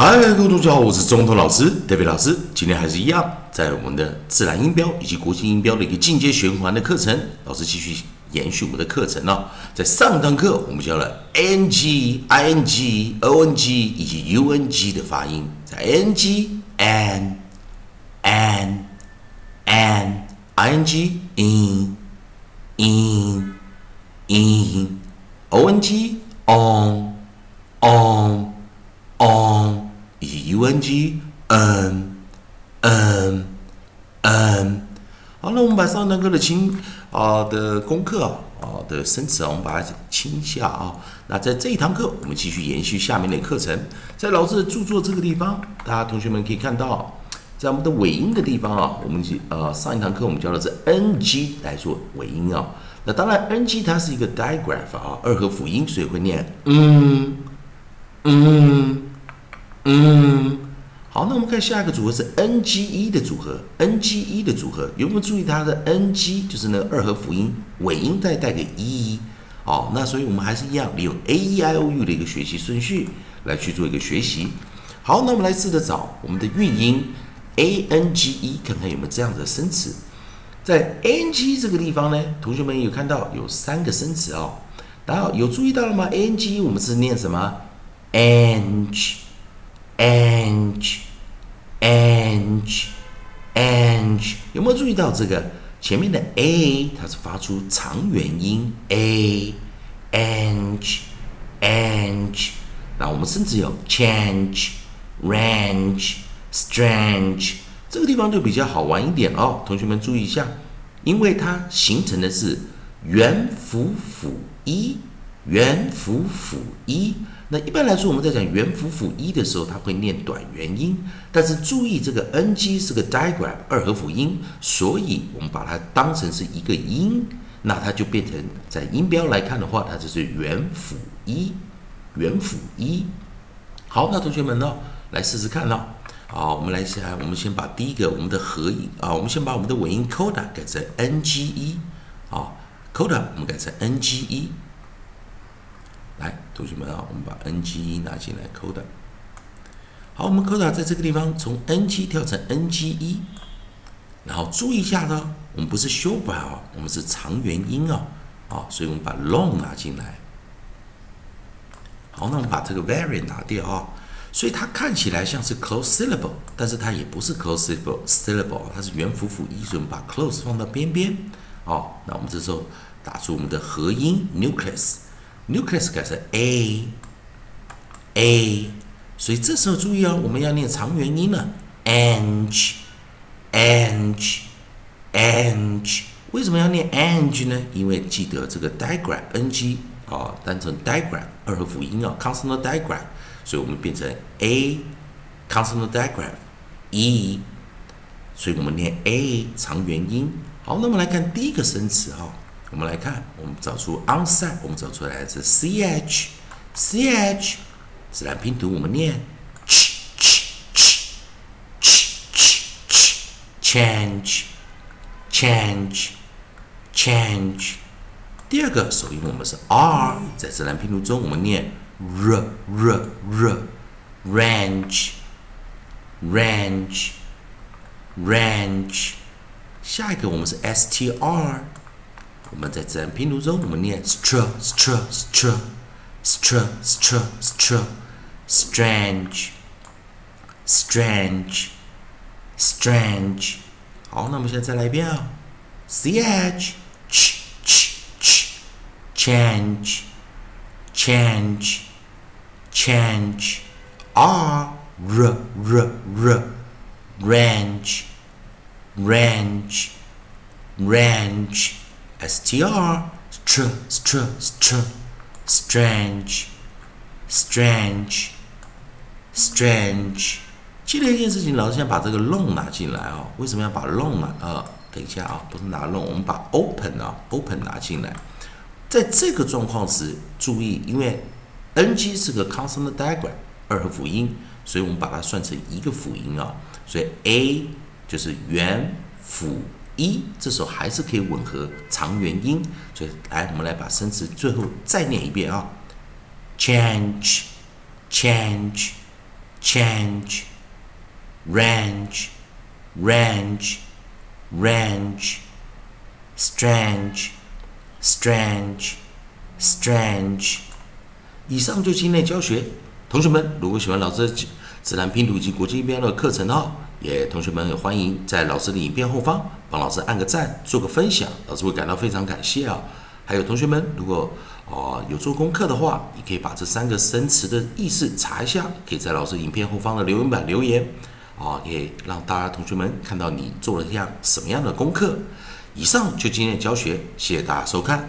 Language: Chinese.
嗨，各位同学好，我是中通老师德伟老师。今天还是一样，在我们的自然音标以及国际音标的一个进阶循环的课程，老师继续延续我们的课程哦。在上堂课，我们教了 n g、i n g、o n g 以及 u n g 的发音，在 n g、an、an、an、i n g、in、in、in、o n g、on、on、on。U n g n n n，好，那我们把上堂课的清啊的功课啊的生词啊，我们把它清一下啊。那在这一堂课，我们继续延续下面的课程。在老师的著作这个地方，大家同学们可以看到，在我们的尾音的地方啊，我们呃上一堂课我们教的是 n g 来做尾音啊。那当然 n g 它是一个 digraph 啊，二合辅音，所以会念嗯嗯。那我们看下一个组合是 n g e 的组合，n g e 的组合有没有注意它的 n g 就是那个二合辅音尾音再带个 e，好，那所以我们还是一样利用 a e i o u 的一个学习顺序来去做一个学习。好，那我们来试着找我们的韵音 a n g e，看看有没有这样的生词。在 a n g 这个地方呢，同学们有看到有三个生词哦，然后有注意到了吗？a n g 我们是念什么？Ang，Ang。Ange ange，有没有注意到这个？前面的 a 它是发出长元音 a ange ange，那我们甚至有 change range strange 这个地方就比较好玩一点哦，同学们注意一下，因为它形成的是元辅辅一元辅辅一。那一般来说，我们在讲元辅辅一的时候，它会念短元音。但是注意，这个 n g 是个 digram 二合辅音，所以我们把它当成是一个音，那它就变成在音标来看的话，它就是元辅一，元辅一。好，那同学们呢，来试试看呢。好，我们来先，我们先把第一个我们的合音啊，我们先把我们的尾音 coda 改成 n g 一啊，coda 我们改成 n g e。来，同学们啊，我们把 N G 一拿进来扣的。好，我们扣的在这个地方从 N G 跳成 N G 一，然后注意一下呢，我们不是修改啊，我们是长元音啊，啊，所以我们把 long 拿进来。好，那我们把这个 very 拿掉啊，所以它看起来像是 close syllable，但是它也不是 close syllable，它是元辅辅一，所以我们把 close 放到边边。哦，那我们这时候打出我们的合音 nucleus。Nucleus 改成 a a，所以这时候注意哦，我们要念长元音了，ang ang ang，为什么要念 ang 呢？因为记得这个 digraph ng 啊，单成 digraph 二合辅音啊，consonant digraph，所以我们变成 a consonant digraph e，所以我们念 a 长元音。好，那么来看第一个生词哈。我们来看，我们找出 onside，我们找出来是 ch ch，自然拼读我们念 ch ch ch ch ch ch change change change。第二个首音我们是 r，在自然拼读中我们念 r r r range range range。下一个我们是 str。我们在自然拼读中，我们念 str str str str str str strange strange strange。好，那我们现在再来一遍啊，ch ch ch ch change change change r r r r range range range str str str str strange strange strange。记得一件事情，老师先把这个 long 拿进来啊。为什么要把 long 拿？呃，等一下啊，不是拿 long，我们把 open 啊 open 拿进来。在这个状况时，注意，因为 ng 是个 consonant digram 二合辅音，所以我们把它算成一个辅音啊。所以 a 就是元辅。一，这时候还是可以吻合长元音，所以来，我们来把生词最后再念一遍啊，change，change，change，range, range, range, strange, strange, strange。以上就是今天的教学。同学们，如果喜欢老师的自然拼读以及国际音标的课程的话，也同学们也欢迎在老师的影片后方帮老师按个赞，做个分享，老师会感到非常感谢啊。还有同学们，如果哦有做功课的话，你可以把这三个生词的意思查一下，可以在老师影片后方的留言板留言，啊，也让大家同学们看到你做了一样什么样的功课。以上就今天的教学，谢谢大家收看。